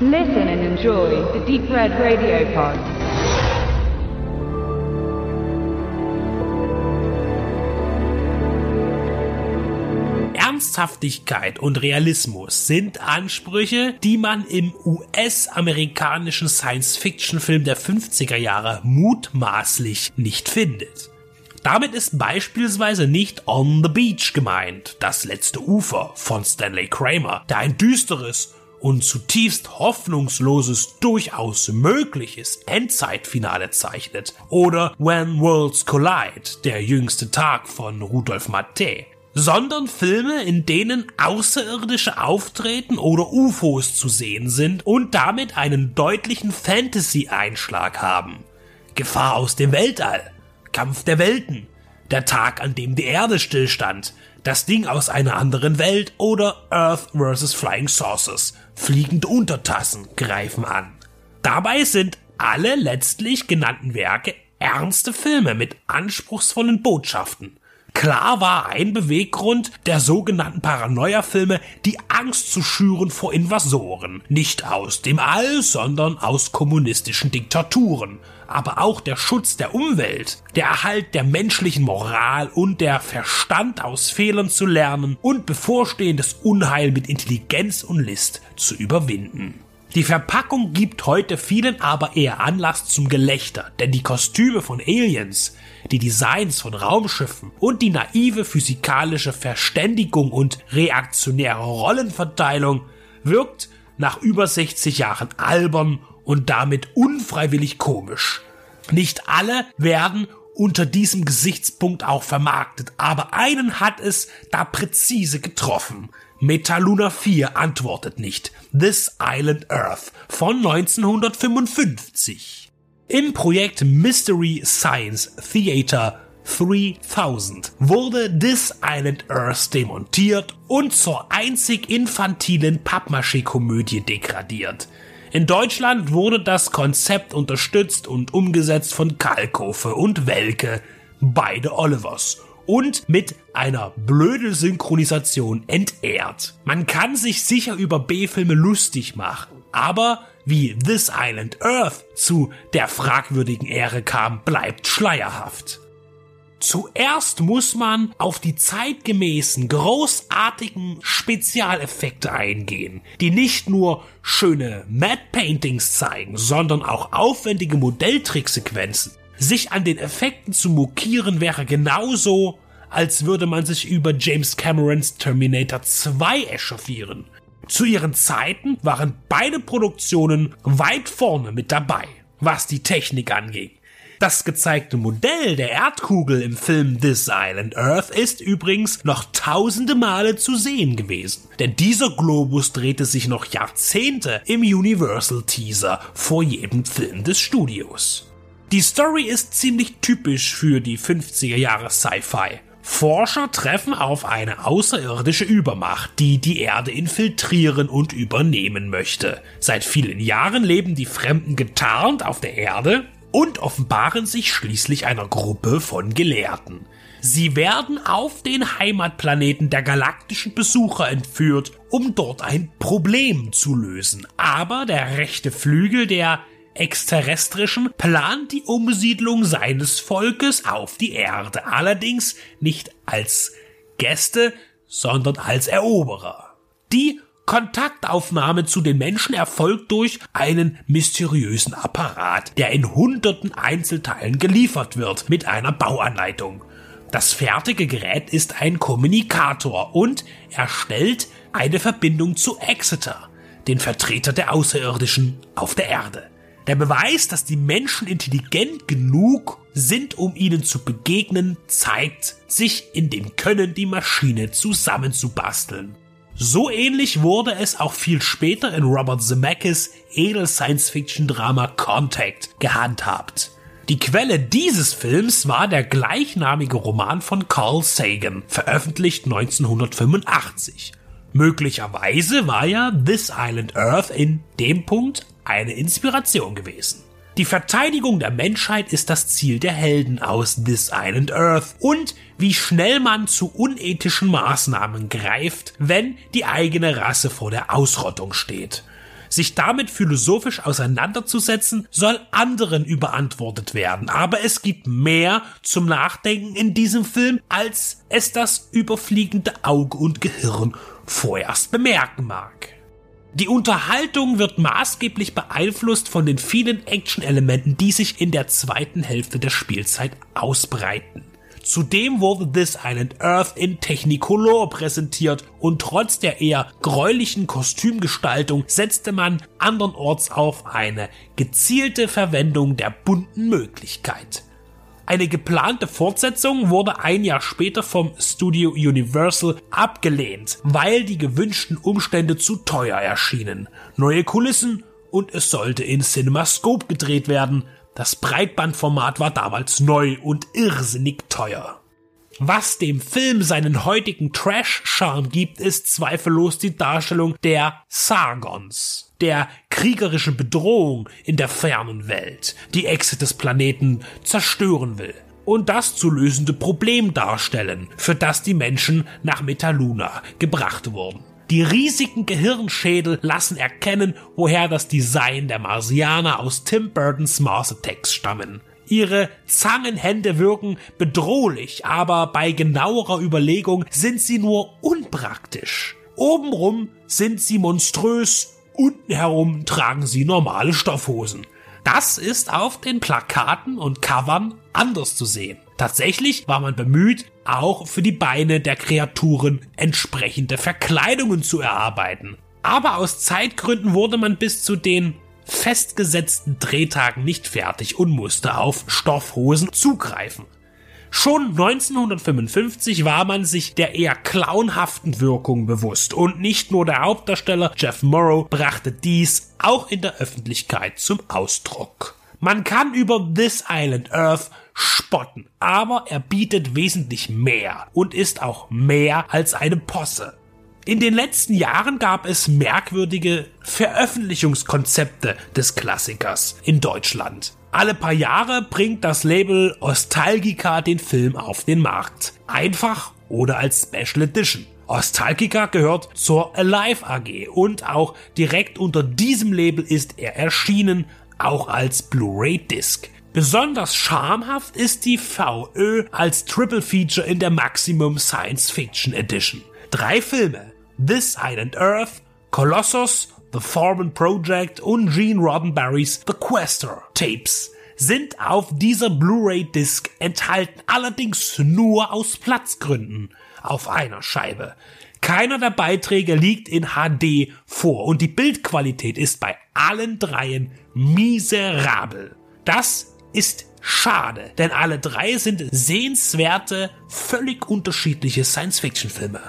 Listen and enjoy the Deep Red Radio Pod. Ernsthaftigkeit und Realismus sind Ansprüche, die man im US-amerikanischen Science-Fiction-Film der 50er Jahre mutmaßlich nicht findet. Damit ist beispielsweise nicht On the Beach gemeint, das letzte Ufer von Stanley Kramer, der ein düsteres und zutiefst hoffnungsloses, durchaus mögliches Endzeitfinale zeichnet. Oder When Worlds Collide, der jüngste Tag von Rudolf Matte. Sondern Filme, in denen Außerirdische auftreten oder UFOs zu sehen sind und damit einen deutlichen Fantasy-Einschlag haben. Gefahr aus dem Weltall, Kampf der Welten, der Tag, an dem die Erde stillstand, das Ding aus einer anderen Welt oder Earth vs. Flying Saucers, fliegende Untertassen greifen an. Dabei sind alle letztlich genannten Werke ernste Filme mit anspruchsvollen Botschaften. Klar war ein Beweggrund der sogenannten Paranoia-Filme, die Angst zu schüren vor Invasoren. Nicht aus dem All, sondern aus kommunistischen Diktaturen. Aber auch der Schutz der Umwelt, der Erhalt der menschlichen Moral und der Verstand aus Fehlern zu lernen und bevorstehendes Unheil mit Intelligenz und List zu überwinden. Die Verpackung gibt heute vielen aber eher Anlass zum Gelächter, denn die Kostüme von Aliens, die Designs von Raumschiffen und die naive physikalische Verständigung und reaktionäre Rollenverteilung wirkt nach über 60 Jahren albern und damit unfreiwillig komisch. Nicht alle werden unter diesem Gesichtspunkt auch vermarktet, aber einen hat es da präzise getroffen. Metaluna 4 antwortet nicht. This Island Earth von 1955. Im Projekt Mystery Science Theater 3000 wurde This Island Earth demontiert und zur einzig infantilen Pappmaché-Komödie degradiert. In Deutschland wurde das Konzept unterstützt und umgesetzt von Kalkofe und Welke, beide Olivers und mit einer blöde Synchronisation entehrt. Man kann sich sicher über B-Filme lustig machen, aber wie This Island Earth zu der fragwürdigen Ehre kam, bleibt schleierhaft. Zuerst muss man auf die zeitgemäßen, großartigen Spezialeffekte eingehen, die nicht nur schöne Matte Paintings zeigen, sondern auch aufwendige Modelltricksequenzen. Sich an den Effekten zu mokieren wäre genauso, als würde man sich über James Camerons Terminator 2 echauffieren. Zu ihren Zeiten waren beide Produktionen weit vorne mit dabei, was die Technik anging. Das gezeigte Modell der Erdkugel im Film This Island Earth ist übrigens noch tausende Male zu sehen gewesen, denn dieser Globus drehte sich noch Jahrzehnte im Universal Teaser vor jedem Film des Studios. Die Story ist ziemlich typisch für die 50er Jahre Sci-Fi. Forscher treffen auf eine außerirdische Übermacht, die die Erde infiltrieren und übernehmen möchte. Seit vielen Jahren leben die Fremden getarnt auf der Erde und offenbaren sich schließlich einer Gruppe von Gelehrten. Sie werden auf den Heimatplaneten der galaktischen Besucher entführt, um dort ein Problem zu lösen. Aber der rechte Flügel der Exterrestrischen plant die Umsiedlung seines Volkes auf die Erde, allerdings nicht als Gäste, sondern als Eroberer. Die Kontaktaufnahme zu den Menschen erfolgt durch einen mysteriösen Apparat, der in hunderten Einzelteilen geliefert wird mit einer Bauanleitung. Das fertige Gerät ist ein Kommunikator und erstellt eine Verbindung zu Exeter, den Vertreter der Außerirdischen auf der Erde. Der Beweis, dass die Menschen intelligent genug sind, um ihnen zu begegnen, zeigt sich in dem Können, die Maschine zusammenzubasteln. So ähnlich wurde es auch viel später in Robert Zemeckis edel Science-Fiction-Drama Contact gehandhabt. Die Quelle dieses Films war der gleichnamige Roman von Carl Sagan, veröffentlicht 1985. Möglicherweise war ja This Island Earth in dem Punkt eine Inspiration gewesen. Die Verteidigung der Menschheit ist das Ziel der Helden aus This Island Earth und wie schnell man zu unethischen Maßnahmen greift, wenn die eigene Rasse vor der Ausrottung steht. Sich damit philosophisch auseinanderzusetzen, soll anderen überantwortet werden. Aber es gibt mehr zum Nachdenken in diesem Film, als es das überfliegende Auge und Gehirn vorerst bemerken mag. Die Unterhaltung wird maßgeblich beeinflusst von den vielen Action-Elementen, die sich in der zweiten Hälfte der Spielzeit ausbreiten. Zudem wurde This Island Earth in Technicolor präsentiert und trotz der eher gräulichen Kostümgestaltung setzte man andernorts auf eine gezielte Verwendung der bunten Möglichkeit. Eine geplante Fortsetzung wurde ein Jahr später vom Studio Universal abgelehnt, weil die gewünschten Umstände zu teuer erschienen. Neue Kulissen und es sollte in CinemaScope gedreht werden, das Breitbandformat war damals neu und irrsinnig teuer. Was dem Film seinen heutigen Trash-Charme gibt, ist zweifellos die Darstellung der Sargons, der kriegerischen Bedrohung in der fernen Welt, die Echse des Planeten zerstören will und das zu lösende Problem darstellen, für das die Menschen nach Metaluna gebracht wurden. Die riesigen Gehirnschädel lassen erkennen, woher das Design der Marsianer aus Tim Burtons Mars Attacks stammen. Ihre Zangenhände wirken bedrohlich, aber bei genauerer Überlegung sind sie nur unpraktisch. Obenrum sind sie monströs, unten herum tragen sie normale Stoffhosen. Das ist auf den Plakaten und Covern anders zu sehen. Tatsächlich war man bemüht, auch für die Beine der Kreaturen entsprechende Verkleidungen zu erarbeiten. Aber aus Zeitgründen wurde man bis zu den festgesetzten Drehtagen nicht fertig und musste auf Stoffhosen zugreifen. Schon 1955 war man sich der eher clownhaften Wirkung bewusst und nicht nur der Hauptdarsteller Jeff Morrow brachte dies auch in der Öffentlichkeit zum Ausdruck. Man kann über This Island Earth spotten, aber er bietet wesentlich mehr und ist auch mehr als eine Posse. In den letzten Jahren gab es merkwürdige Veröffentlichungskonzepte des Klassikers in Deutschland. Alle paar Jahre bringt das Label Ostalgica den Film auf den Markt. Einfach oder als Special Edition. Ostalgica gehört zur Alive AG und auch direkt unter diesem Label ist er erschienen, auch als Blu-ray Disc. Besonders schamhaft ist die VÖ als Triple Feature in der Maximum Science Fiction Edition. Drei Filme, This Island Earth, Colossus, The Foreman Project und Gene Roddenberrys The Quester Tapes sind auf dieser Blu-ray-Disc enthalten, allerdings nur aus Platzgründen auf einer Scheibe. Keiner der Beiträge liegt in HD vor und die Bildqualität ist bei allen dreien miserabel. Das ist schade, denn alle drei sind sehenswerte, völlig unterschiedliche Science-Fiction-Filme.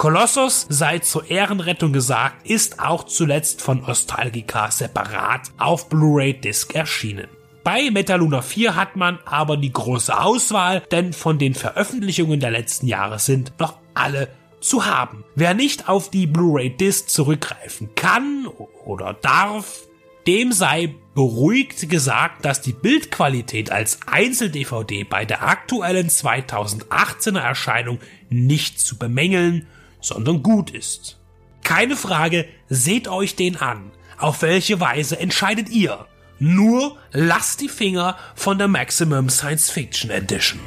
Kolossus, sei zur Ehrenrettung gesagt, ist auch zuletzt von Ostalgica separat auf Blu-ray-Disc erschienen. Bei Metaluna 4 hat man aber die große Auswahl, denn von den Veröffentlichungen der letzten Jahre sind noch alle zu haben. Wer nicht auf die Blu-ray-Disc zurückgreifen kann oder darf, dem sei beruhigt gesagt, dass die Bildqualität als Einzel-DVD bei der aktuellen 2018er Erscheinung nicht zu bemängeln sondern gut ist. Keine Frage, seht euch den an. Auf welche Weise entscheidet ihr? Nur lasst die Finger von der Maximum Science Fiction Edition.